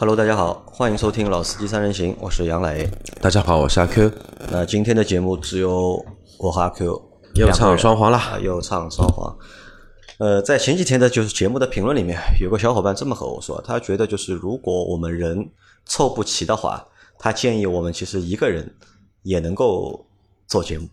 Hello，大家好，欢迎收听《老司机三人行》，我是杨磊。大家好，我是阿 Q。那今天的节目只有我和阿 Q 又唱双簧了，又唱双簧。呃，在前几天的就是节目的评论里面，有个小伙伴这么和我说，他觉得就是如果我们人凑不齐的话，他建议我们其实一个人也能够做节目。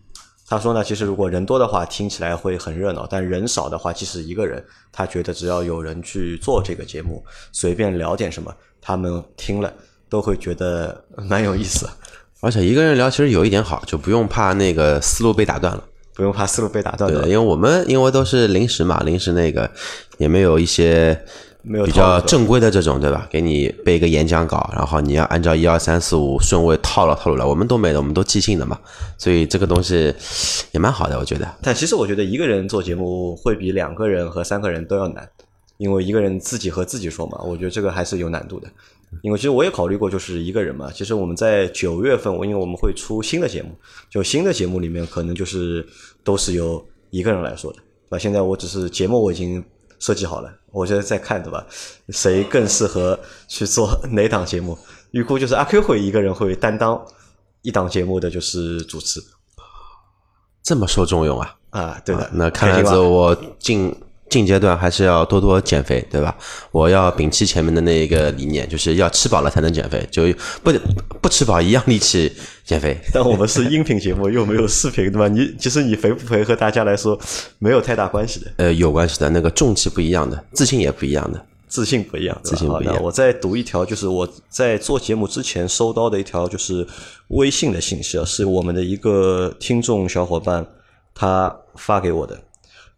他说呢，其实如果人多的话，听起来会很热闹；但人少的话，即使一个人，他觉得只要有人去做这个节目，随便聊点什么，他们听了都会觉得 蛮有意思。而且一个人聊其实有一点好，就不用怕那个思路被打断了，不用怕思路被打断。对，因为我们因为都是临时嘛，临时那个也没有一些。没有比较正规的这种，对吧？给你背一个演讲稿，然后你要按照一二三四五顺位套了套路来。我们都没的，我们都即兴的嘛，所以这个东西也蛮好的，我觉得。但其实我觉得一个人做节目会比两个人和三个人都要难，因为一个人自己和自己说嘛，我觉得这个还是有难度的。因为其实我也考虑过，就是一个人嘛。其实我们在九月份，我因为我们会出新的节目，就新的节目里面可能就是都是由一个人来说的。那现在我只是节目我已经。设计好了，我现在在看，对吧？谁更适合去做 哪档节目？预估就是阿 Q 会一个人会担当一档节目的就是主持，这么受重用啊？啊，对的。那看来子我进。近阶段还是要多多减肥，对吧？我要摒弃前面的那一个理念，就是要吃饱了才能减肥，就不不吃饱一样力气减肥。但我们是音频节目，又没有视频，对吧？你其实你肥不肥和大家来说没有太大关系的。呃，有关系的，那个重气不一样的，自信也不一样的，自信不一样，自信不一样。我再读一条，就是我在做节目之前收到的一条，就是微信的信息啊，是我们的一个听众小伙伴他发给我的。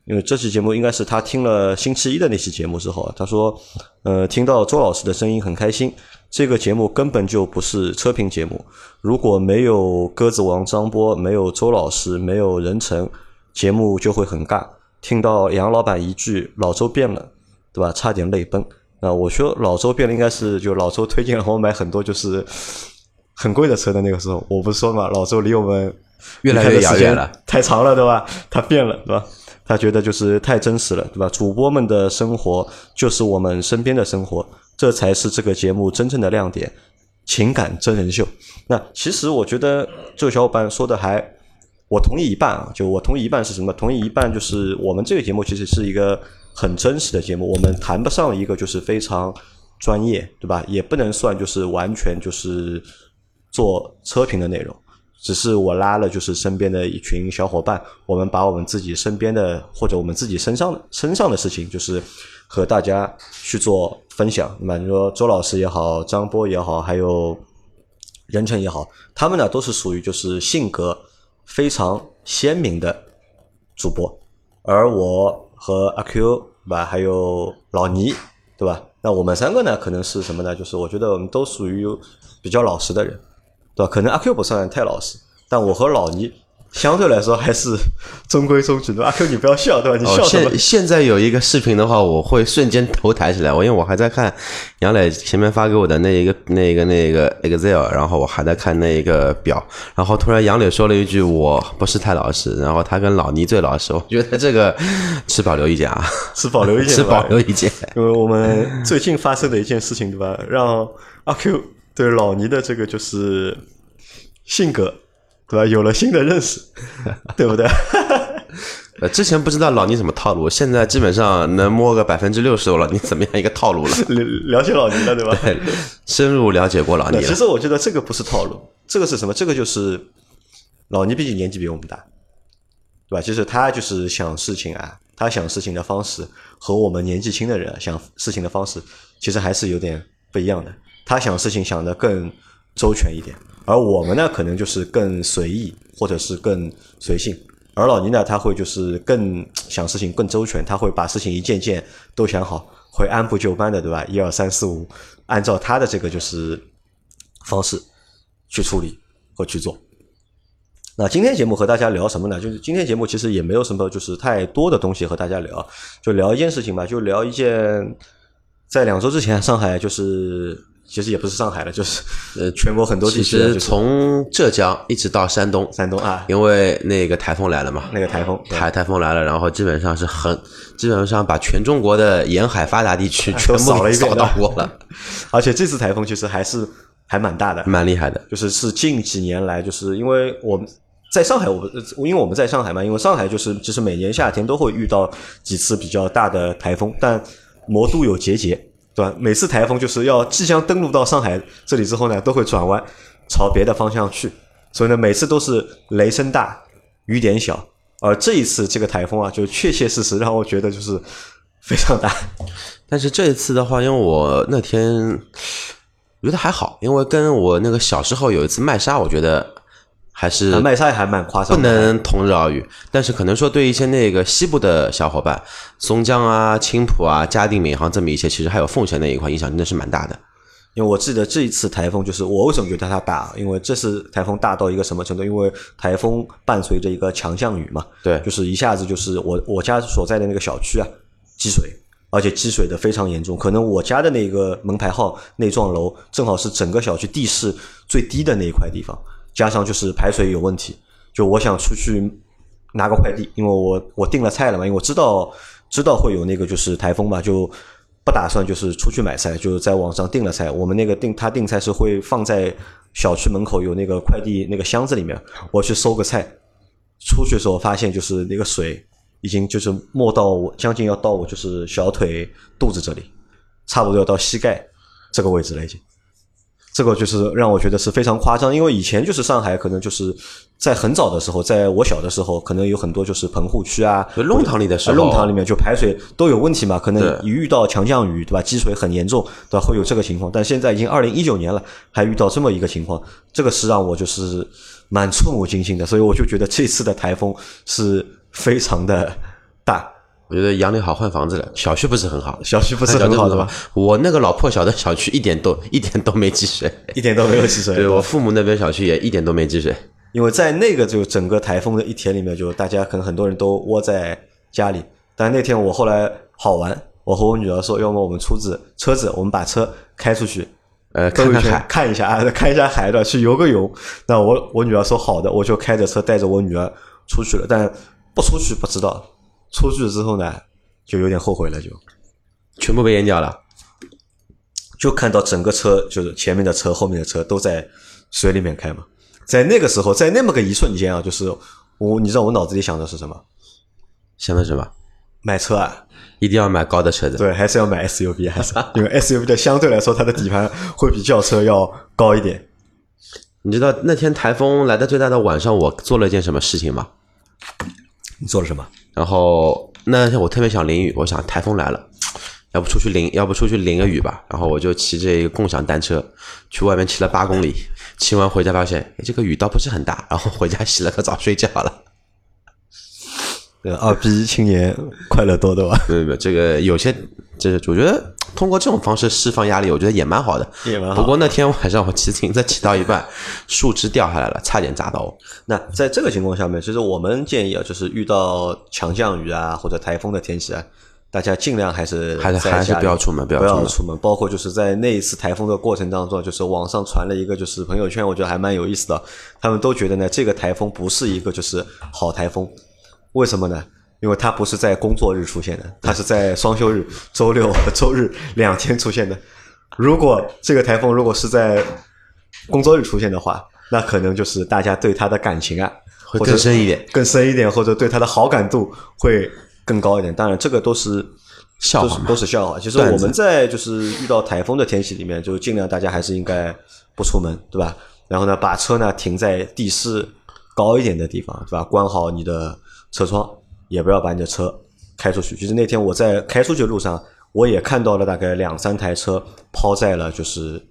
因为这期节目应该是他听了星期一的那期节目之后，他说：“呃，听到周老师的声音很开心。这个节目根本就不是车评节目，如果没有鸽子王张波，没有周老师，没有任成，节目就会很尬。听到杨老板一句‘老周变了’，对吧？差点泪奔。啊，我说老周变了，应该是就老周推荐了我买很多就是很贵的车的那个时候，我不是说嘛，老周离我们越来越遥远了，太长了，对吧？他变了，对吧？”他觉得就是太真实了，对吧？主播们的生活就是我们身边的生活，这才是这个节目真正的亮点——情感真人秀。那其实我觉得这个小伙伴说的还，我同意一半啊。就我同意一半是什么？同意一半就是我们这个节目其实是一个很真实的节目，我们谈不上一个就是非常专业，对吧？也不能算就是完全就是做车评的内容。只是我拉了，就是身边的一群小伙伴，我们把我们自己身边的或者我们自己身上身上的事情，就是和大家去做分享。那么你说周老师也好，张波也好，还有任晨也好，他们呢都是属于就是性格非常鲜明的主播，而我和阿 Q 对吧，还有老倪对吧？那我们三个呢，可能是什么呢？就是我觉得我们都属于比较老实的人。对吧？可能阿 Q 不算太老实，但我和老倪相对来说还是中规中矩的。阿 Q，你不要笑，对吧？你笑什么？现现在有一个视频的话，我会瞬间头抬起来。我因为我还在看杨磊前面发给我的那一个、那个、那个 Excel，然后我还在看那一个表，然后突然杨磊说了一句：“我不是太老实。”然后他跟老倪最老实。我觉得这个持保留意见啊，持保留意见，持保留意见。因为我们最近发生的一件事情，对吧？让阿 Q。对老倪的这个就是性格，对吧？有了新的认识，对不对？呃，之前不知道老倪什么套路，现在基本上能摸个百分之六十了。你怎么样一个套路了？了 了解老倪了，对吧？对，深入了解过老倪。其实我觉得这个不是套路，这个是什么？这个就是老倪毕竟年纪比我们大，对吧？其实他就是想事情啊，他想事情的方式和我们年纪轻的人想事情的方式，其实还是有点不一样的。他想事情想得更周全一点，而我们呢，可能就是更随意，或者是更随性。而老倪呢，他会就是更想事情更周全，他会把事情一件件都想好，会按部就班的，对吧？一二三四五，按照他的这个就是方式去处理和去做。那今天节目和大家聊什么呢？就是今天节目其实也没有什么就是太多的东西和大家聊，就聊一件事情吧，就聊一件在两周之前上海就是。其实也不是上海了，就是呃全国很多地其实就是从浙江一直到山东，山东啊，因为那个台风来了嘛，那个台风，台台风来了，然后基本上是很，基本上把全中国的沿海发达地区 全部扫了一遍扫到过了，而且这次台风其实还是还蛮大的，蛮厉害的。就是是近几年来，就是因为我们在上海，我因为我们在上海嘛，因为上海就是其实每年夏天都会遇到几次比较大的台风，但魔都有结节，对吧？每次台风就是要即将登陆到上海这里之后呢，都会转弯朝别的方向去，所以呢，每次都是雷声大雨点小。而这一次这个台风啊，就确切事实让我觉得就是非常大。但是这一次的话，因为我那天我觉得还好，因为跟我那个小时候有一次麦沙，我觉得还是啊麦沙也还蛮夸张不，能同日而语。但是可能说对一些那个西部的小伙伴，松江啊、青浦啊、嘉定、闵行这么一些，其实还有奉贤那一块影响真的是蛮大的。因为我记得这一次台风，就是我为什么觉得它大？因为这次台风大到一个什么程度？因为台风伴随着一个强降雨嘛，对就是一下子就是我我家所在的那个小区啊积水，而且积水的非常严重。可能我家的那个门牌号那幢楼正好是整个小区地势最低的那一块地方，加上就是排水有问题，就我想出去拿个快递，因为我我订了菜了嘛，因为我知道知道会有那个就是台风嘛，就不打算就是出去买菜，就是在网上订了菜。我们那个订他订菜是会放在小区门口有那个快递那个箱子里面，我去收个菜。出去的时候发现就是那个水已经就是没到我将近要到我就是小腿肚子这里，差不多要到膝盖这个位置了已经。这个就是让我觉得是非常夸张，因为以前就是上海可能就是在很早的时候，在我小的时候，可能有很多就是棚户区啊，就弄堂里的时啊候，弄堂里面就排水都有问题嘛，可能一遇到强降雨，对吧？积水很严重，对吧？会有这个情况。但现在已经二零一九年了，还遇到这么一个情况，这个是让我就是蛮触目惊心的。所以我就觉得这次的台风是非常的大，我觉得杨柳好换房子了，小区不是很好，小区不是很好的吧？我那个老破小的小区一点都一点都没积水，一点都没有积水。对我父母那边小区也一点都没积水。因为在那个就整个台风的一天里面，就大家可能很多人都窝在家里。但那天我后来好玩，我和我女儿说，要么我们出自车子，我们把车开出去，呃，兜一圈看看海，看一下啊，看一下海的，去游个泳。那我我女儿说好的，我就开着车带着我女儿出去了。但不出去不知道，出去之后呢，就有点后悔了就，全部被淹掉了。就看到整个车就是前面的车、后面的车都在水里面开嘛。在那个时候，在那么个一瞬间啊，就是我，你知道我脑子里想的是什么？想的什么？买车啊，一定要买高的车子。对，还是要买 SUV，还是 因为 SUV 的相对来说它的底盘会比轿车要高一点。你知道那天台风来的最大的晚上，我做了一件什么事情吗？你做了什么？然后那天我特别想淋雨，我想台风来了，要不出去淋，要不出去淋个雨吧。然后我就骑着一个共享单车去外面骑了八公里，骑完回家发现，哎，这个雨倒不是很大，然后回家洗了个澡睡觉了。呃，二逼青年快乐多多啊？没有没有，这个有些，这我觉得通过这种方式释放压力，我觉得也蛮好的。也蛮好不过那天晚上我骑自行车骑到一半，树枝掉下来了，差点砸到我。那在这个情况下面，其实我们建议啊，就是遇到强降雨啊或者台风的天气啊，大家尽量还是还是还是不要出门不不要出门出门。包括就是在那一次台风的过程当中，就是网上传了一个就是朋友圈，我觉得还蛮有意思的。他们都觉得呢，这个台风不是一个就是好台风，为什么呢？因为它不是在工作日出现的，它是在双休日、周六和周日两天出现的。如果这个台风如果是在工作日出现的话，那可能就是大家对它的感情啊，会更深一点，更深一点，或者对它的好感度会更高一点。当然，这个都是笑话都是笑话。其实我们在就是遇到台风的天气里面，就尽量大家还是应该不出门，对吧？然后呢，把车呢停在地势高一点的地方，对吧？关好你的车窗，也不要把你的车开出去。其实那天我在开出去的路上，我也看到了大概两三台车抛在了就是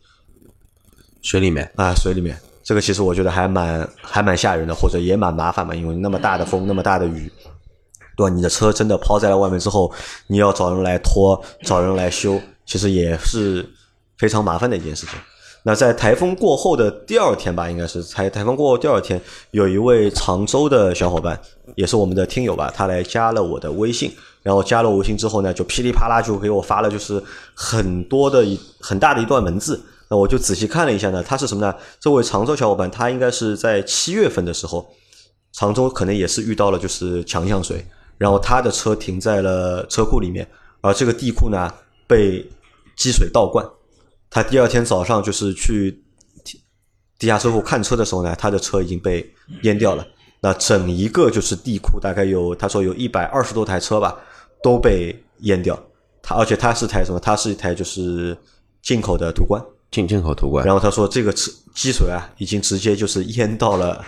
水里面。啊水里面。这个其实我觉得还蛮还蛮吓人的，或者也蛮麻烦嘛，因为那么大的风，那么大的雨，对吧？你的车真的抛在了外面之后，你要找人来拖，找人来修，其实也是非常麻烦的一件事情。那在台风过后的第二天吧，应该是台台风过后第二天，有一位常州的小伙伴，也是我们的听友吧，他来加了我的微信，然后加了微信之后呢，就噼里啪啦就给我发了就是很多的一很大的一段文字，那我就仔细看了一下呢，他是什么呢？这位常州小伙伴，他应该是在七月份的时候，常州可能也是遇到了就是强降水，然后他的车停在了车库里面，而这个地库呢被积水倒灌。他第二天早上就是去地下车库看车的时候呢，他的车已经被淹掉了。那整一个就是地库，大概有他说有一百二十多台车吧，都被淹掉。他而且他是台什么？他是一台就是进口的途观，进进口途观。然后他说这个车积水啊，已经直接就是淹到了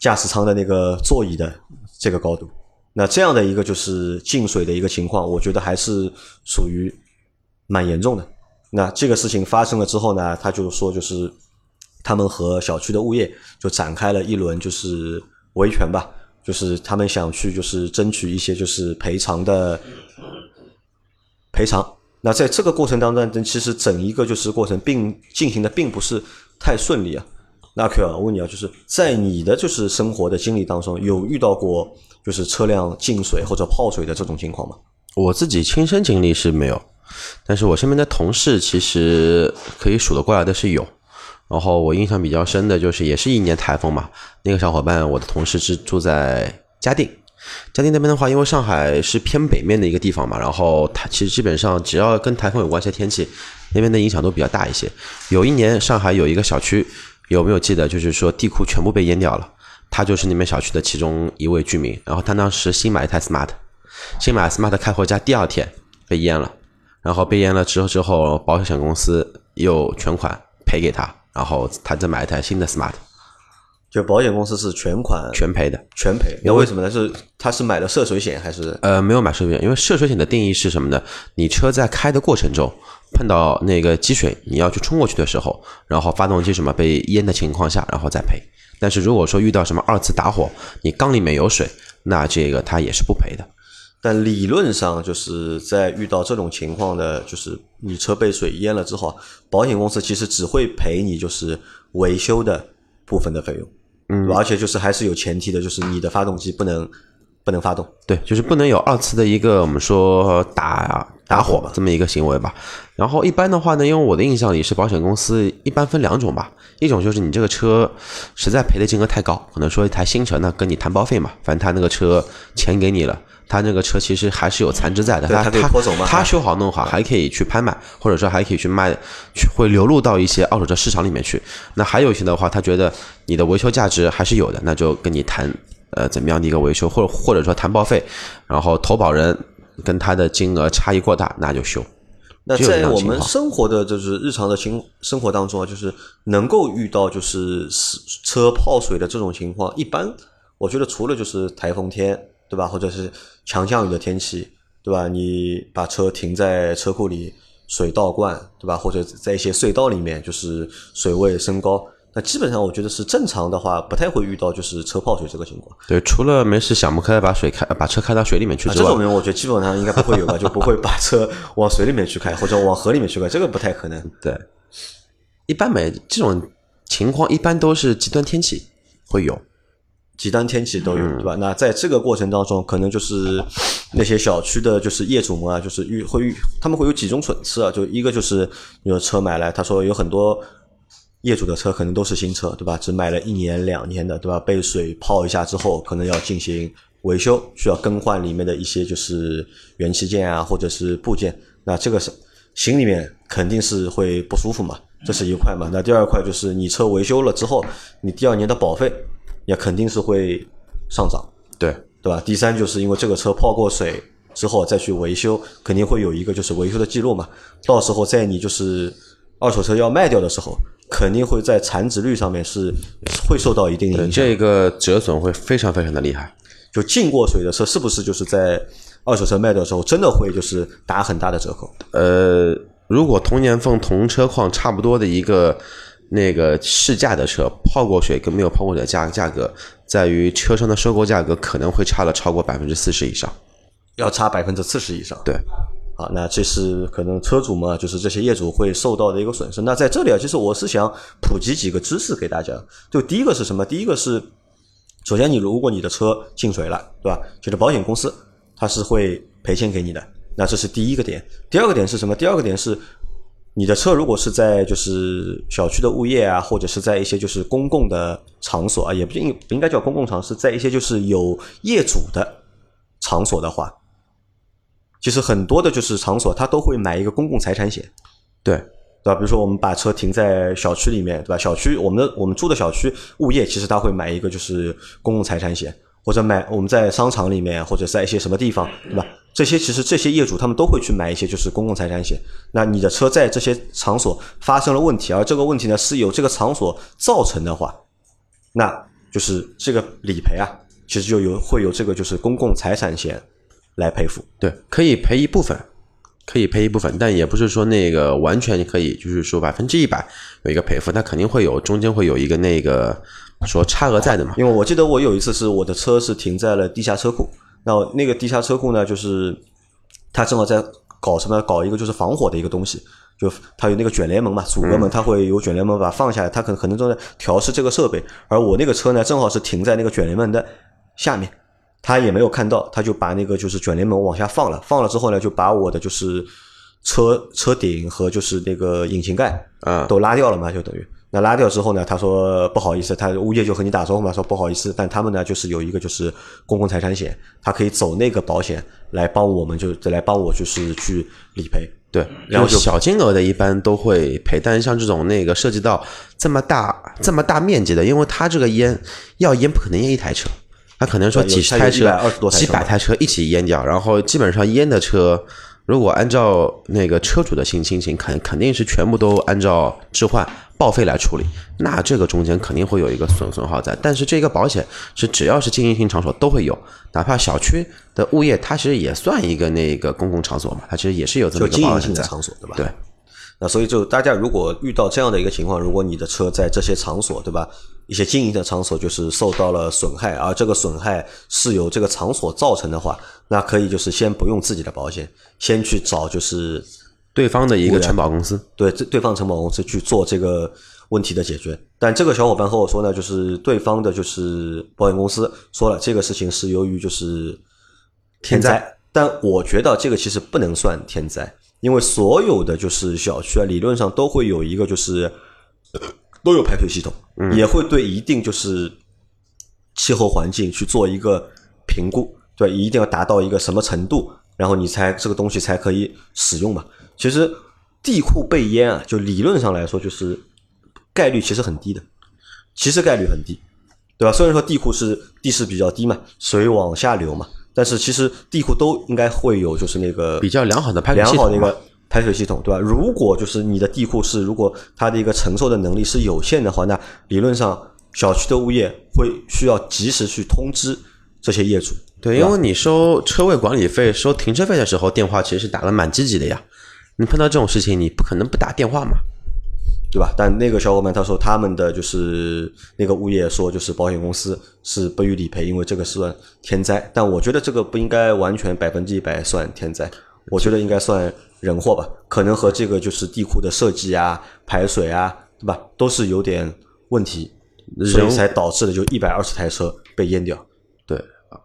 驾驶舱的那个座椅的这个高度。那这样的一个就是进水的一个情况，我觉得还是属于蛮严重的。那这个事情发生了之后呢，他就说就是他们和小区的物业就展开了一轮就是维权吧，就是他们想去就是争取一些就是赔偿的赔偿。那在这个过程当中，其实整一个就是过程并进行的并不是太顺利啊。那 Q 啊，我问你啊，就是在你的就是生活的经历当中，有遇到过就是车辆进水或者泡水的这种情况吗？我自己亲身经历是没有。但是我身边的同事其实可以数得过来的是有，然后我印象比较深的就是也是一年台风嘛，那个小伙伴我的同事是住在嘉定，嘉定那边的话，因为上海是偏北面的一个地方嘛，然后它其实基本上只要跟台风有关系的天气，那边的影响都比较大一些。有一年上海有一个小区，有没有记得？就是说地库全部被淹掉了，他就是那边小区的其中一位居民，然后他当时新买一台 smart，新买 smart 开回家第二天被淹了。然后被淹了之后，之后保险公司又全款赔给他，然后他再买一台新的 smart。就保险公司是全款全赔的，全赔。那为什么呢？是他是买的涉水险还是？呃，没有买涉水险，因为涉水险的定义是什么呢？你车在开的过程中碰到那个积水，你要去冲过去的时候，然后发动机什么被淹的情况下，然后再赔。但是如果说遇到什么二次打火，你缸里面有水，那这个他也是不赔的。但理论上，就是在遇到这种情况的，就是你车被水淹了之后，保险公司其实只会赔你就是维修的部分的费用，嗯，而且就是还是有前提的，就是你的发动机不能不能发动，对，就是不能有二次的一个我们说打打火这么一个行为吧。然后一般的话呢，因为我的印象里是保险公司一般分两种吧，一种就是你这个车实在赔的金额太高，可能说一台新车呢跟你谈报废嘛，反正他那个车钱给你了。他那个车其实还是有残值在的，他他他修好弄好还可以去拍卖，或者说还可以去卖，去会流入到一些二手车市场里面去。那还有一些的话，他觉得你的维修价值还是有的，那就跟你谈呃怎么样的一个维修，或者或者说谈报废，然后投保人跟他的金额差异过大，那就修。那在我们生活的就是日常的情生活当中啊，就是能够遇到就是车泡水的这种情况，一般我觉得除了就是台风天。对吧？或者是强降雨的天气，对吧？你把车停在车库里，水倒灌，对吧？或者在一些隧道里面，就是水位升高，那基本上我觉得是正常的话，不太会遇到就是车泡水这个情况。对，除了没事想不开把水开，把车开到水里面去之外，这种人我觉得基本上应该不会有吧，就不会把车 往水里面去开，或者往河里面去开，这个不太可能。对，一般没这种情况，一般都是极端天气会有。极端天气都有，对吧？那在这个过程当中，可能就是那些小区的，就是业主们啊，就是遇会遇，他们会有几种损失啊。就一个就是有车买来，他说有很多业主的车可能都是新车，对吧？只买了一年两年的，对吧？被水泡一下之后，可能要进行维修，需要更换里面的一些就是元器件啊，或者是部件。那这个是心里面肯定是会不舒服嘛，这是一块嘛。那第二块就是你车维修了之后，你第二年的保费。也肯定是会上涨，对对吧？第三，就是因为这个车泡过水之后再去维修，肯定会有一个就是维修的记录嘛。到时候在你就是二手车要卖掉的时候，肯定会在残值率上面是会受到一定影响。这个折损会非常非常的厉害。就进过水的车，是不是就是在二手车卖掉的时候，真的会就是打很大的折扣？呃，如果同年份同车况差不多的一个。那个试驾的车泡过水跟没有泡过水的价价格，在于车商的收购价格可能会差了超过百分之四十以上，要差百分之四十以上。对，好，那这是可能车主嘛，就是这些业主会受到的一个损失。那在这里啊，其实我是想普及几个知识给大家。就第一个是什么？第一个是，首先你如果你的车进水了，对吧？就是保险公司它是会赔钱给你的，那这是第一个点。第二个点是什么？第二个点是。你的车如果是在就是小区的物业啊，或者是在一些就是公共的场所啊，也不应不应该叫公共场所，在一些就是有业主的场所的话，其实很多的就是场所，它都会买一个公共财产险，对对吧？比如说我们把车停在小区里面，对吧？小区我们的我们住的小区物业其实他会买一个就是公共财产险，或者买我们在商场里面或者在一些什么地方，对吧？这些其实这些业主他们都会去买一些就是公共财产险。那你的车在这些场所发生了问题，而这个问题呢是由这个场所造成的话，那就是这个理赔啊，其实就有会有这个就是公共财产险来赔付。对，可以赔一部分，可以赔一部分，但也不是说那个完全可以，就是说百分之一百有一个赔付，它肯定会有中间会有一个那个说差额在的嘛。因为我记得我有一次是我的车是停在了地下车库，然后那个地下车库呢，就是他正好在搞什么，搞一个就是防火的一个东西，就他有那个卷帘门嘛，阻隔门，他会有卷帘门把放下来，他可能可能正在调试这个设备，而我那个车呢，正好是停在那个卷帘门的下面，他也没有看到，他就把那个就是卷帘门往下放了，放了之后呢，就把我的就是车车顶和就是那个引擎盖啊都拉掉了嘛，就等于。那拉掉之后呢，他说不好意思，他物业就和你打招呼嘛，说不好意思，但他们呢就是有一个就是公共财产险，他可以走那个保险来帮我们，就来帮我就是去理赔。对，然后就小金额的一般都会赔，但是像这种那个涉及到这么大这么大面积的，因为他这个烟要烟不可能烟一台车，他可能说几十台车它有120多、台车几百台车一起淹掉，然后基本上淹的车，如果按照那个车主的心心情，肯肯定是全部都按照置换报废来处理，那这个中间肯定会有一个损损耗在，但是这个保险是只要是经营性场所都会有，哪怕小区的物业，它其实也算一个那个公共场所嘛，它其实也是有这么一个就经营性保险。的场所，对吧？对。那所以就大家如果遇到这样的一个情况，如果你的车在这些场所，对吧？一些经营的场所就是受到了损害，而这个损害是由这个场所造成的话，那可以就是先不用自己的保险，先去找就是对方的一个承保公司，对这对方承保公司去做这个问题的解决。但这个小伙伴和我说呢，就是对方的就是保险公司说了，这个事情是由于就是天天灾，但我觉得这个其实不能算天灾，因为所有的就是小区啊，理论上都会有一个就是呃都有排水系统，也会对一定就是气候环境去做一个评估，对，一定要达到一个什么程度，然后你才这个东西才可以使用嘛。其实地库被淹啊，就理论上来说，就是概率其实很低的，其实概率很低，对吧？虽然说地库是地势比较低嘛，水往下流嘛，但是其实地库都应该会有就是那个比较良好的排水良系统嘛好的一个排水系统，对吧？如果就是你的地库是如果它的一个承受的能力是有限的话，那理论上小区的物业会需要及时去通知这些业主。对，因为你收车位管理费、收停车费的时候，电话其实是打的蛮积极的呀。你碰到这种事情，你不可能不打电话嘛。对吧？但那个小伙伴他说他们的就是那个物业说就是保险公司是不予理赔，因为这个是算天灾。但我觉得这个不应该完全百分之一百算天灾，我觉得应该算人祸吧。可能和这个就是地库的设计啊、排水啊，对吧，都是有点问题，所以才导致了就一百二十台车被淹掉。对啊，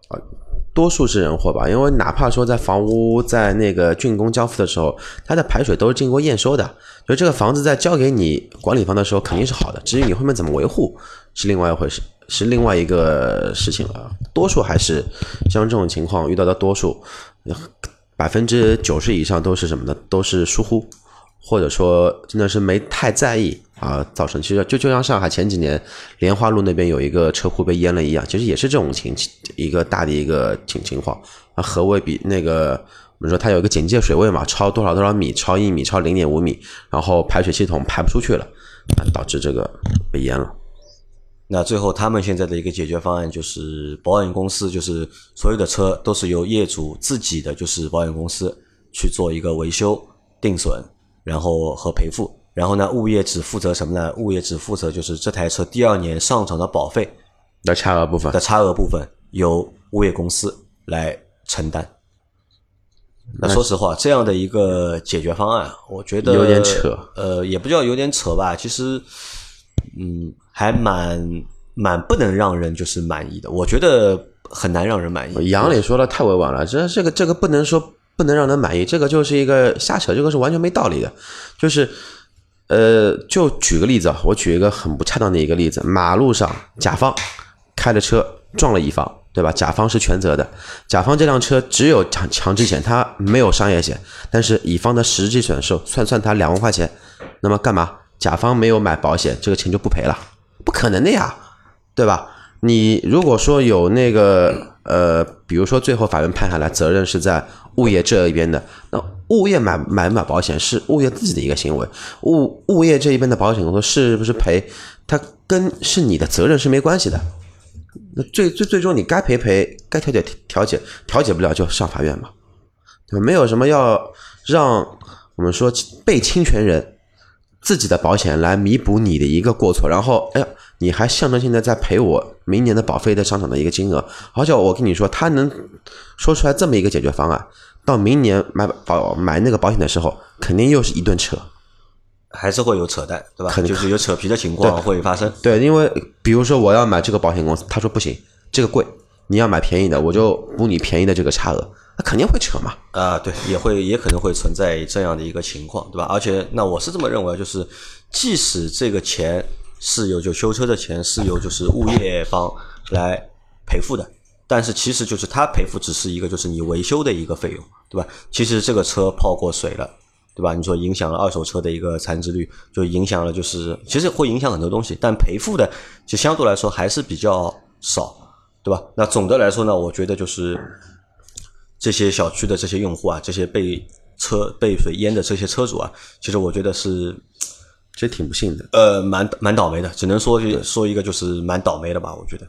多数是人祸吧，因为哪怕说在房屋在那个竣工交付的时候，它的排水都是经过验收的，就这个房子在交给你管理方的时候肯定是好的，至于你后面怎么维护是另外一回事，是另外一个事情了。多数还是像这种情况遇到的多数，百分之九十以上都是什么呢？都是疏忽，或者说真的是没太在意啊，造成其实就就像上海前几年莲花路那边有一个车库被淹了一样，其实也是这种情一个大的一个情情况啊。河位比那个我们说它有一个警戒水位嘛，超多少多少米，超一米，超零点五米，然后排水系统排不出去了，导致这个被淹了。那最后他们现在的一个解决方案就是，保险公司就是所有的车都是由业主自己的就是保险公司去做一个维修、定损，然后和赔付。然后呢，物业只负责什么呢？物业只负责就是这台车第二年上涨的保费的差额部分的差额部分由物业公司来承担。那说实话，这样的一个解决方案，我觉得有点扯。呃，也不叫有点扯吧，其实，嗯，还蛮蛮不能让人就是满意的。我觉得很难让人满意。杨磊说的太委婉了，这这个这个不能说不能让人满意，这个就是一个瞎扯，这个是完全没道理的。就是，呃，就举个例子啊，我举一个很不恰当的一个例子，马路上甲方开的车撞了乙方，对吧？甲方是全责的，甲方这辆车只有强强制险，它没有商业险，但是乙方的实际损失算算他两万块钱，那么干嘛？甲方没有买保险，这个钱就不赔了？不可能的呀，对吧？你如果说有那个呃，比如说最后法院判下来责任是在物业这一边的，那物业买买不买保险是物业自己的一个行为，物物业这一边的保险公司是不是赔，它跟是你的责任是没关系的。那最最最终你该赔赔，该调解调解，调解不了就上法院嘛，对吧？没有什么要让我们说被侵权人自己的保险来弥补你的一个过错，然后哎呀，你还象征性的在赔我明年的保费的上涨的一个金额，而且我跟你说，他能说出来这么一个解决方案，到明年买保买那个保险的时候，肯定又是一顿扯。还是会有扯淡，对吧？就是有扯皮的情况会发生。对，因为比如说我要买这个保险公司，他说不行，这个贵，你要买便宜的，我就补你便宜的这个差额，那肯定会扯嘛。啊，对，也会也可能会存在这样的一个情况，对吧？而且，那我是这么认为，就是即使这个钱是由就修车的钱是由就是物业方来赔付的，但是其实就是他赔付只是一个就是你维修的一个费用，对吧？其实这个车泡过水了。对吧？你说影响了二手车的一个残值率，就影响了，就是其实会影响很多东西，但赔付的就相对来说还是比较少，对吧？那总的来说呢，我觉得就是这些小区的这些用户啊，这些被车被水淹的这些车主啊，其实我觉得是其实挺不幸的。呃蛮蛮倒霉的，只能说说一个就是蛮倒霉的吧。我觉得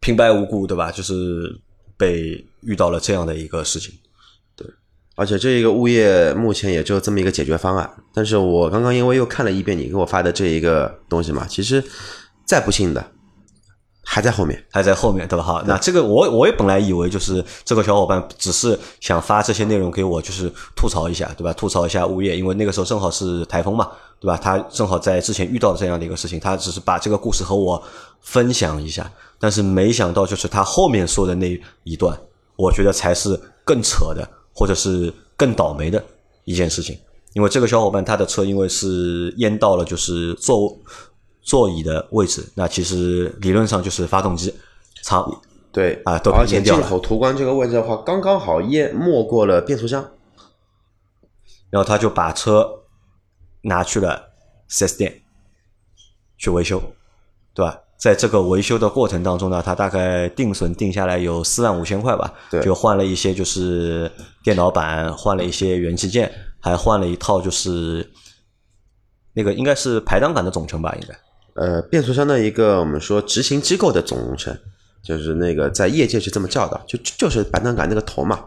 平白无故，对吧？就是被遇到了这样的一个事情。对而且这一个物业目前也就这么一个解决方案，但是我刚刚因为又看了一遍你给我发的这一个东西嘛，其实再不幸的还在后面，还在后面，对吧？哈，那这个我我也本来以为就是这个小伙伴只是想发这些内容给我，就是吐槽一下，对吧？吐槽一下物业，因为那个时候正好是台风嘛，对吧？他正好在之前遇到这样的一个事情，他只是把这个故事和我分享一下，但是没想到就是他后面说的那一段，我觉得才是更扯的。或者是更倒霉的一件事情，因为这个小伙伴他的车因为是淹到了就是座座椅的位置，那其实理论上就是发动机舱对啊都而且。进口途观这个位置的话，刚刚好淹没过了变速箱，然后他就把车拿去了四 S 店去维修，对吧？在这个维修的过程当中呢，他大概定损定下来有四万五千块吧，对就换了一些就是电脑板，换了一些元器件，还换了一套就是那个应该是排档杆的总成吧，应该。呃，变速箱的一个我们说执行机构的总成，就是那个在业界是这么叫的，就就是排档杆那个头嘛，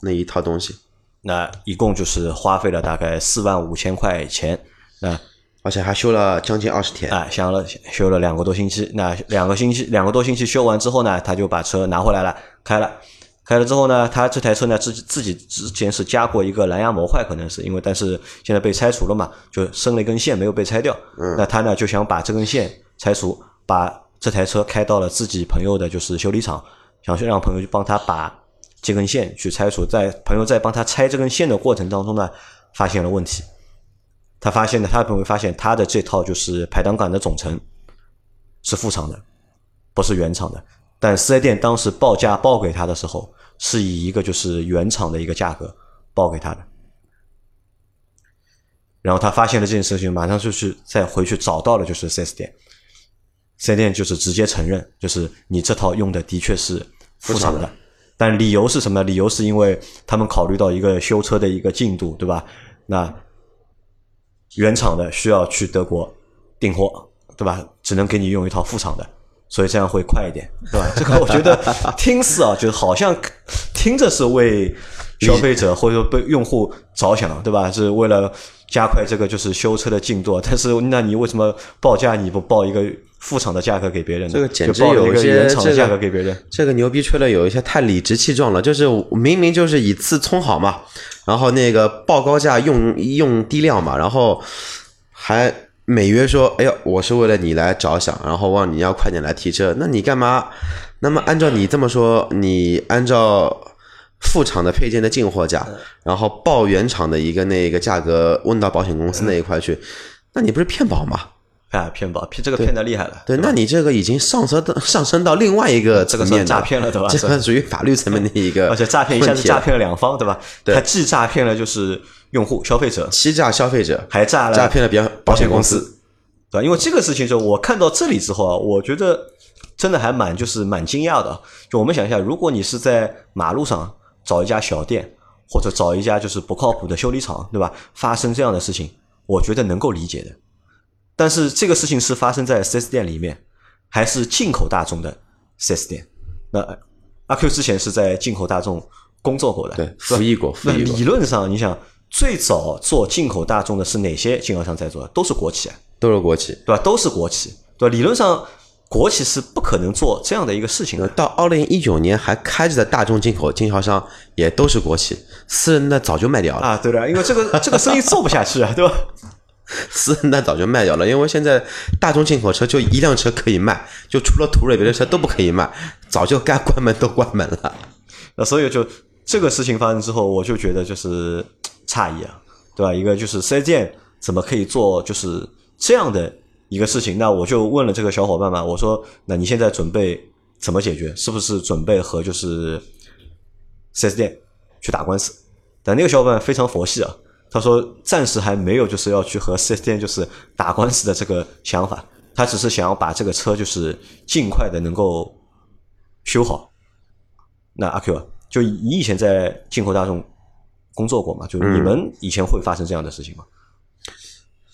那一套东西，那一共就是花费了大概四万五千块钱，那而且还修了将近二十天。啊，想了修了两个多星期，那两个星期两个多星期修完之后呢，他就把车拿回来了，开了。开了之后呢，他这台车呢自自己之前是加过一个蓝牙模块，可能是因为，但是现在被拆除了嘛，就生了一根线没有被拆掉。嗯那他呢就想把这根线拆除，把这台车开到了自己朋友的就是修理厂，想去让朋友去帮他把这根线去拆除。在朋友在帮他拆这根线的过程当中呢，发现了问题。他发现呢，他朋友发现他的这套就是排档杆的总成是副厂的，不是原厂的。但四 S 店当时报价报给他的时候，是以一个就是原厂的一个价格报给他的。然后他发现了这件事情，马上就去再回去找到了就是四 S 店，四 S 店就是直接承认，就是你这套用的的确是副厂的副厂的，但理由是什么？理由是因为他们考虑到一个修车的一个进度，对吧？那原厂的需要去德国订货，对吧？只能给你用一套副厂的，所以这样会快一点，对吧？这个我觉得听似啊，就好像听着是为消费者或者说被用户着想，对吧？是为了加快这个就是修车的进度，但是那你为什么报价你不报一个副厂的价格给别人呢？这个简报了一个有一些原厂的价格给别人。这个牛逼吹的有一些太理直气壮了，就是明明就是以次充好嘛，然后那个报高价用用低量嘛，然后还美约说，哎呦，我是为了你来着想，然后望你要快点来提车，那你干嘛？那么按照你这么说，你按照副厂的配件的进货价，嗯然后报原厂的一个那个价格问到保险公司那一块去，那你不是骗保吗？啊，骗保骗这个骗的厉害了，对，吧那你这个已经上升到上升到另外一个这个算层面的诈骗了对吧这个属于法律层面的一个，而且诈骗一下子诈，骗了两方，对吧？对他既诈骗了就是用户消费者，欺诈消费者，还诈了诈骗了别保险公司，司。对吧？因为这个事情，就我看到这里之后啊，我觉得真的还蛮就是蛮惊讶的。就我们想一下，如果你是在马路上找一家小店，或者找一家就是不靠谱的修理厂，对吧？发生这样的事情，我觉得能够理解的。但是这个事情是发生在 4S 店里面，还是进口大众的 4S 店？那阿 Q 之前是在进口大众工作过的，对，服役过，服那役过理，论上，你想最早做进口大众的是哪些经销商在做？都是国企啊。都是国企。对吧？都是国企，对吧？理论上，国企是不可能做这样的一个事情的。到二零一九年还开着的大众进口经销商也都是国企，私人的早就卖掉了，啊，对的，因为这个 这个生意做不下去啊，对吧？私人的早就卖掉了，因为现在大众进口车就一辆车可以卖，就除了途锐，别的车都不可以卖，早就该关门都关门了。那所以就这个事情发生之后，我就觉得就是诧异啊，对吧？一个就是四 S 店怎么可以做就是这样的一个事情？那我就问了这个小伙伴嘛，我说那你现在准备怎么解决？是不是准备和就是四 S 店去打官司？但那个小伙伴非常佛系啊，他说暂时还没有就是要去和四 S 店就是打官司的这个想法，他只是想要把这个车就是尽快的能够修好。那阿 Q 啊，就你以前在进口大众工作过嘛？就是你们以前会发生这样的事情吗？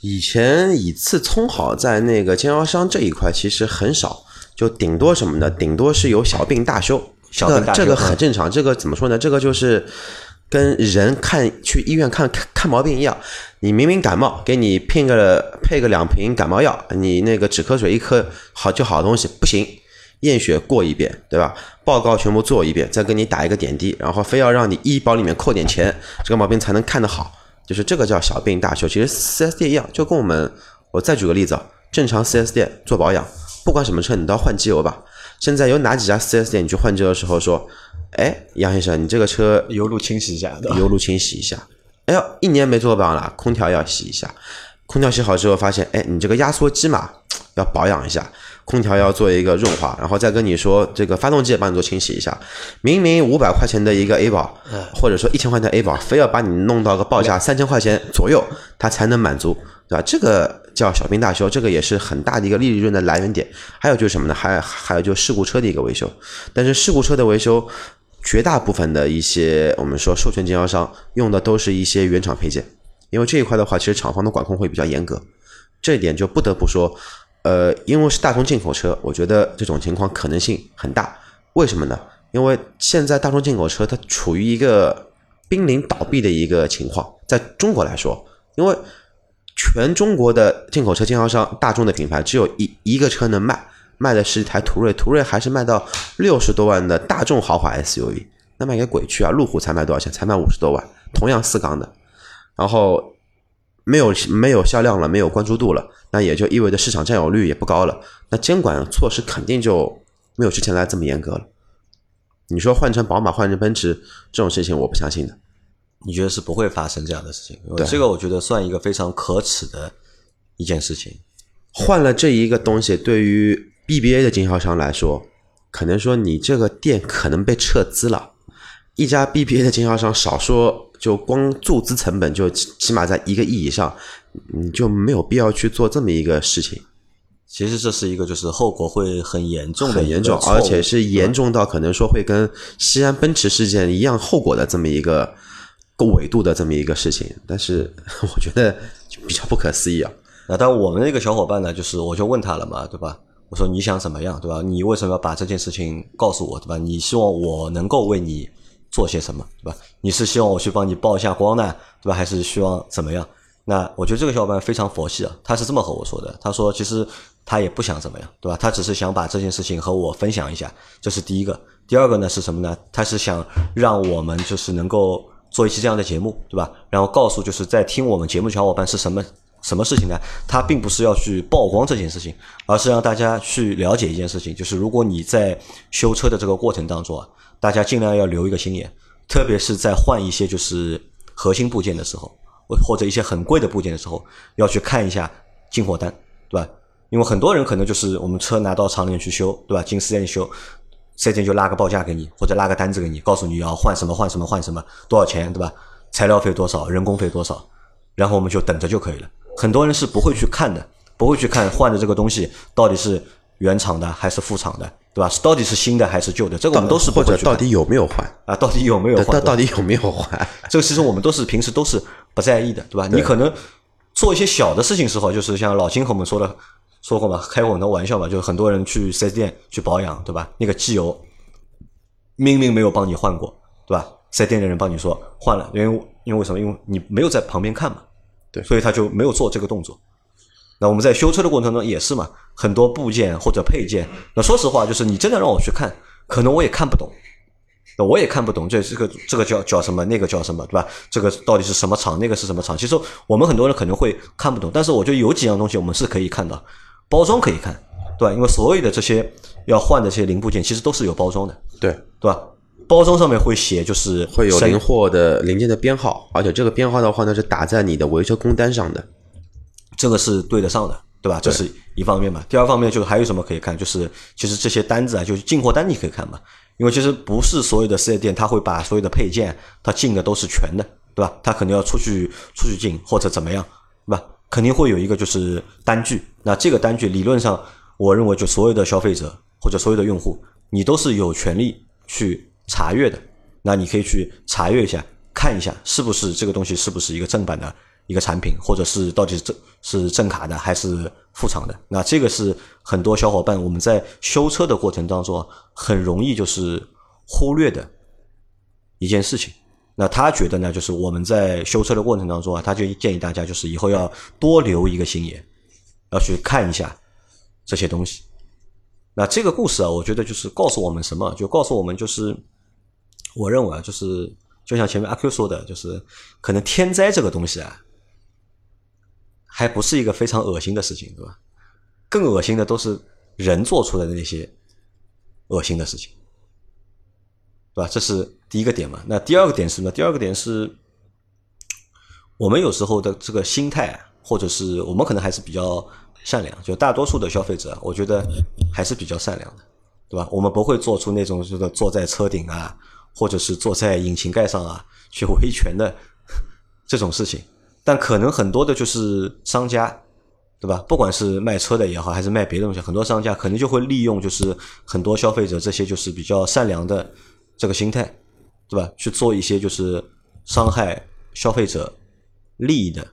以前以次充好在那个经销商这一块其实很少，就顶多什么呢？顶多是有小病大修，小病大修这个很正常。这个怎么说呢？这个就是跟人看去医院看看看毛病一样，你明明感冒，给你配个配个两瓶感冒药，你那个止咳水一颗好就好的东西不行，验血过一遍，对吧？报告全部做一遍，再给你打一个点滴，然后非要让你医保里面扣点钱，这个毛病才能看得好。就是这个叫小病大修。其实 4S 店一样，就跟我们，我再举个例子啊，正常 4S 店做保养，不管什么车你都要换机油吧。现在有哪几家 4S 店你去换机油的时候说，哎，杨先生，你这个车油路清洗一下，油路清洗一下。哎呦，一年没做保养了，空调要洗一下。空调洗好之后发现，哎，你这个压缩机嘛要保养一下，空调要做一个润滑，然后再跟你说这个发动机也帮你做清洗一下。明明五百块钱的一个 A 保，或者说一千块钱的 A 保，非要把你弄到个报价三千块钱左右，它才能满足，对吧？这个叫小病大修，这个也是很大的一个利润的来源点。还有就是什么呢？还还有就是事故车的一个维修，但是事故车的维修。绝大部分的一些我们说授权经销商用的都是一些原厂配件，因为这一块的话，其实厂方的管控会比较严格，这一点就不得不说，呃，因为是大众进口车，我觉得这种情况可能性很大。为什么呢？因为现在大众进口车它处于一个濒临倒闭的一个情况，在中国来说，因为全中国的进口车经销商，大众的品牌只有一一个车能卖，卖的是一台途锐，途锐还是卖到六十多万的大众豪华 SUV，那卖给鬼去啊！路虎才卖多少钱？才卖五十多万，同样四缸的，然后没有没有销量了，没有关注度了，那也就意味着市场占有率也不高了，那监管措施肯定就没有之前来这么严格了。你说换成宝马，换成奔驰这种事情，我不相信的。你觉得是不会发生这样的事情？对这个我觉得算一个非常可耻的一件事情。换了这一个东西，对于 BBA 的经销商来说，可能说你这个店可能被撤资了。一家 BBA 的经销商，少说就光注资成本就起起码在一个亿以上，你就没有必要去做这么一个事情，其实这是一个就是后果会很严重的很严重，而且是严重到可能说会跟西安奔驰事件一样后果的这么一个个纬度的这么一个事情。但是我觉得比较不可思议啊。那当，我们那个小伙伴呢，就是我就问他了嘛，对吧？我说你想怎么样，对吧？你为什么要把这件事情告诉我，对吧？你希望我能够为你做些什么，对吧？你是希望我去帮你曝一下光呢，对吧？还是希望怎么样？那我觉得这个小伙伴非常佛系啊，他是这么和我说的，他说其实他也不想怎么样，对吧？他只是想把这件事情和我分享一下，这是第一个。第二个呢是什么呢？他是想让我们就是能够做一期这样的节目，对吧？然后告诉就是在听我们节目的小伙伴是什么什么事情呢？他并不是要去曝光这件事情，而是让大家去了解一件事情，就是如果你在修车的这个过程当中啊，大家尽量要留一个心眼，特别是在换一些就是核心部件的时候，或者一些很贵的部件的时候，要去看一下进货单，对吧？因为很多人可能就是我们车拿到厂里面去修，对吧？进四 S 店修，四 S 店就拉个报价给你，或者拉个单子给你，告诉你要换什么换什么换什么，多少钱，对吧？材料费多少，人工费多少，然后我们就等着就可以了。很多人是不会去看的，不会去看换的这个东西到底是原厂的还是副厂的，对吧？到底是新的还是旧的？这个我们都是不会去看或者到底有没有换？啊，到底有没有换？到到底有没有换？这个其实我们都是平时都是不在意的，对吧？你可能做一些小的事情时候，就是像老金和我们说的说过嘛，开过很多玩笑嘛，就是很多人去四 S 店去保养，对吧？那个机油明明没有帮你换过，对吧？四 S 店的人帮你说换了，因为因为为什么？因为你没有在旁边看嘛，对所以他就没有做这个动作。那我们在修车的过程中也是嘛，很多部件或者配件，那说实话，就是你真的让我去看，可能我也看不懂。那我也看不懂，这这个这个叫叫什么，那个叫什么，对吧？这个到底是什么厂，那个是什么厂？其实我们很多人可能会看不懂，但是我觉得有几样东西我们是可以看到，包装可以看，对吧？因为所有的这些要换的这些零部件，其实都是有包装的，对，对吧？包装上面会写，就是会有零货的零件的编号，而且这个编号的话呢是打在你的维修工单上的。这个是对得上的，对吧？这是一方面嘛。第二方面就是还有什么可以看，就是其实这些单子啊，就是进货单你可以看嘛。因为其实不是所有的四 S 店，他会把所有的配件他进的都是全的，对吧？他肯定要出去出去进或者怎么样，对吧？肯定会有一个就是单据。那这个单据理论上，我认为就所有的消费者或者所有的用户，你都是有权利去查阅的。那你可以去查阅一下，看一下是不是这个东西是不是一个正版的一个产品，或者是到底是正是正卡的还是副厂的。那这个是很多小伙伴我们在修车的过程当中很容易就是忽略的一件事情。那他觉得呢，就是我们在修车的过程当中啊，他就建议大家就是以后要多留一个心眼，要去看一下这些东西。那这个故事啊，我觉得就是告诉我们什么？就告诉我们就是，我认为啊，就是就像前面阿 Q 说的，就是可能天灾这个东西啊，还不是一个非常恶心的事情，对吧？更恶心的都是人做出来的那些恶心的事情，对吧？这是第一个点嘛。那第二个点是什么？第二个点是，我们有时候的这个心态，或者是我们可能还是比较善良，就大多数的消费者，我觉得还是比较善良的，对吧？我们不会做出那种这个坐在车顶啊，或者是坐在引擎盖上啊去维权的这种事情。但可能很多的就是商家，对吧？不管是卖车的也好，还是卖别的东西，很多商家可能就会利用就是很多消费者这些就是比较善良的这个心态，对吧？去做一些就是伤害消费者利益的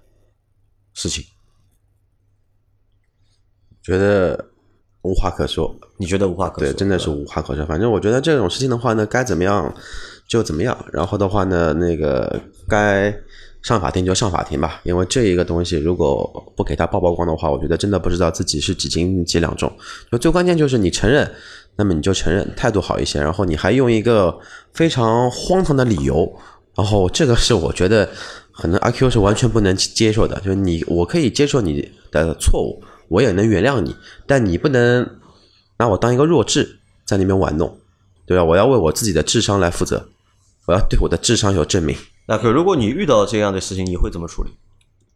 事情。觉得无话可说，你觉得无话可说？对，真的是无话可说。反正我觉得这种事情的话呢，该怎么样就怎么样。然后的话呢，那个该上法庭就上法庭吧。因为这一个东西，如果不给他曝曝光的话，我觉得真的不知道自己是几斤几两重。就最关键就是你承认，那么你就承认，态度好一些。然后你还用一个非常荒唐的理由，然后这个是我觉得可能阿 Q 是完全不能接受的。就是你，我可以接受你的错误，我也能原谅你，但你不能拿我当一个弱智在那边玩弄，对吧？我要为我自己的智商来负责，我要对我的智商有证明。那可如果你遇到这样的事情，你会怎么处理？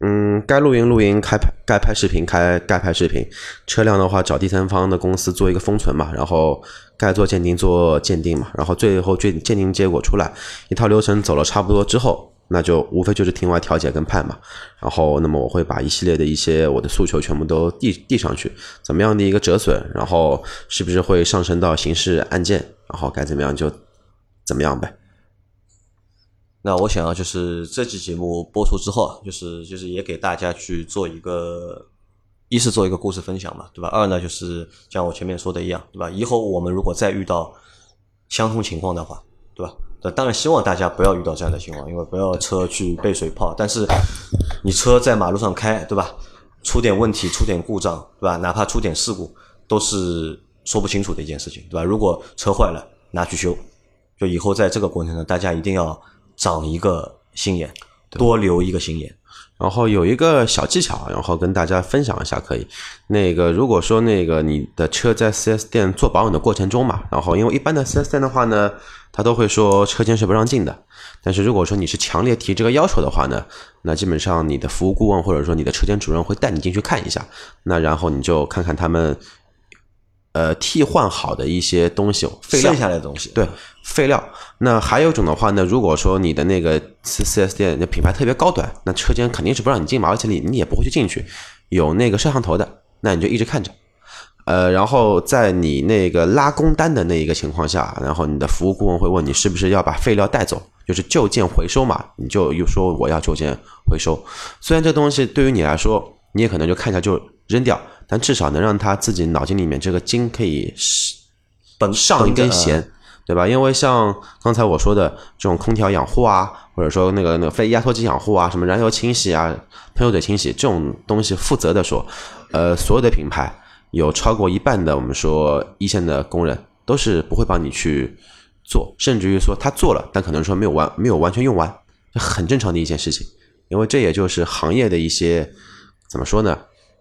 嗯，该录音录音，开拍该拍视频开该拍视频，车辆的话找第三方的公司做一个封存嘛，然后该做鉴定做鉴定嘛，然后最后鉴鉴定结果出来，一套流程走了差不多之后，那就无非就是庭外调解跟判嘛，然后那么我会把一系列的一些我的诉求全部都递递上去，怎么样的一个折损，然后是不是会上升到刑事案件，然后该怎么样就怎么样呗。那我想要就是这期节目播出之后，就是就是也给大家去做一个，一是做一个故事分享嘛，对吧？二呢就是像我前面说的一样，对吧？以后我们如果再遇到相同情况的话，对吧？那当然希望大家不要遇到这样的情况，因为不要车去被水泡。但是你车在马路上开，对吧？出点问题，出点故障，对吧？哪怕出点事故，都是说不清楚的一件事情，对吧？如果车坏了，拿去修，就以后在这个过程中，大家一定要长一个心眼，多留一个心眼。然后有一个小技巧，然后跟大家分享一下，可以。那个如果说那个你的车在 4S 店做保养的过程中嘛，然后因为一般的 4S 店的话呢，他都会说车间是不让进的。但是如果说你是强烈提这个要求的话呢，那基本上你的服务顾问或者说你的车间主任会带你进去看一下，那然后你就看看他们。呃，替换好的一些东西，废料剩下来的东西，对，废料。那还有一种的话呢，如果说你的那个四四 S 店的品牌特别高端，那车间肯定是不让你进嘛，而且你你也不会去进去。有那个摄像头的，那你就一直看着。呃，然后在你那个拉工单的那一个情况下，然后你的服务顾问会问你是不是要把废料带走，就是旧件回收嘛，你就又说我要旧件回收。虽然这东西对于你来说，你也可能就看一下就扔掉。但至少能让他自己脑筋里面这个筋可以绷上一根弦，对吧？因为像刚才我说的这种空调养护啊，或者说那个那个非压缩机养护啊，什么燃油清洗啊、喷油嘴清洗这种东西，负责的说，呃，所有的品牌有超过一半的我们说一线的工人都是不会帮你去做，甚至于说他做了，但可能说没有完没有完全用完，很正常的一件事情，因为这也就是行业的一些怎么说呢？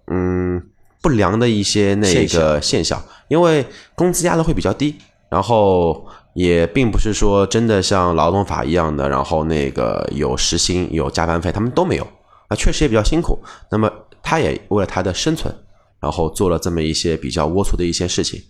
嗯。不良的一些那个现象，因为工资压的会比较低，然后也并不是说真的像劳动法一样的，然后那个有时薪有加班费，他们都没有啊，确实也比较辛苦。那么他也为了他的生存，然后做了这么一些比较龌龊的一些事情。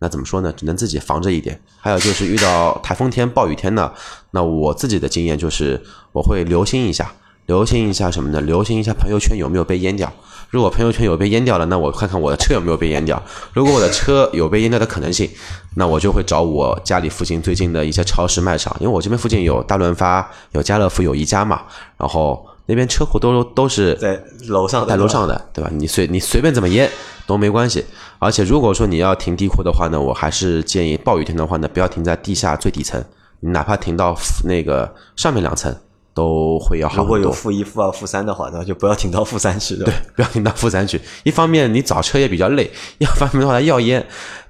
那怎么说呢？只能自己防着一点。还有就是遇到台风天、暴雨天呢，那我自己的经验就是我会留心一下，留心一下什么呢？留心一下朋友圈有没有被淹掉。如果朋友圈有被淹掉了，那我看看我的车有没有被淹掉。如果我的车有被淹掉的可能性，那我就会找我家里附近最近的一些超市卖场，因为我这边附近有大润发、有家乐福、有宜家嘛。然后那边车库都都是在楼上，在楼上的，对吧？你随你随便怎么淹都没关系。而且如果说你要停地库的话呢，我还是建议暴雨天的话呢，不要停在地下最底层，你哪怕停到那个上面两层。都会要好。如果有负一、负二、负三的话，那就不要停到负三去。对，不要停到负三去。一方面你找车也比较累，一方面的话要淹，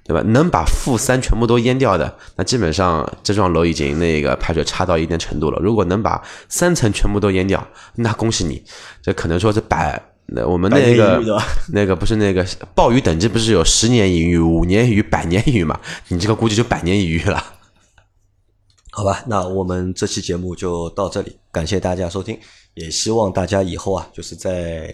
对吧？能把负三全部都淹掉的，那基本上这幢楼已经那个排水差到一定程度了。如果能把三层全部都淹掉，那恭喜你，这可能说是百，那我们那个 那个不是那个暴雨等级不是有十年一遇、五年一遇、百年一遇嘛？你这个估计就百年一遇了。好吧，那我们这期节目就到这里，感谢大家收听，也希望大家以后啊，就是在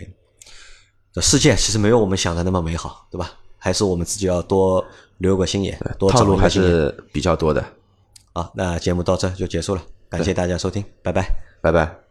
这世界其实没有我们想的那么美好，对吧？还是我们自己要多留个心眼，多套路还是比较多的。好，那节目到这就结束了，感谢大家收听，拜拜，拜拜。